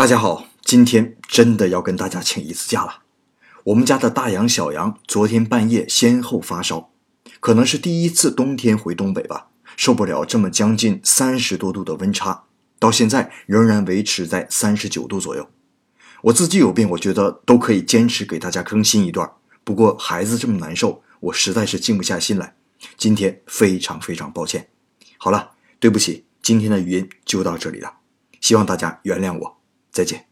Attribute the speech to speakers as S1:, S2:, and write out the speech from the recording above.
S1: 大家好，今天真的要跟大家请一次假了。我们家的大羊、小羊昨天半夜先后发烧，可能是第一次冬天回东北吧，受不了这么将近三十多度的温差，到现在仍然维持在三十九度左右。我自己有病，我觉得都可以坚持给大家更新一段。不过孩子这么难受，我实在是静不下心来。今天非常非常抱歉。好了，对不起，今天的语音就到这里了，希望大家原谅我。再见。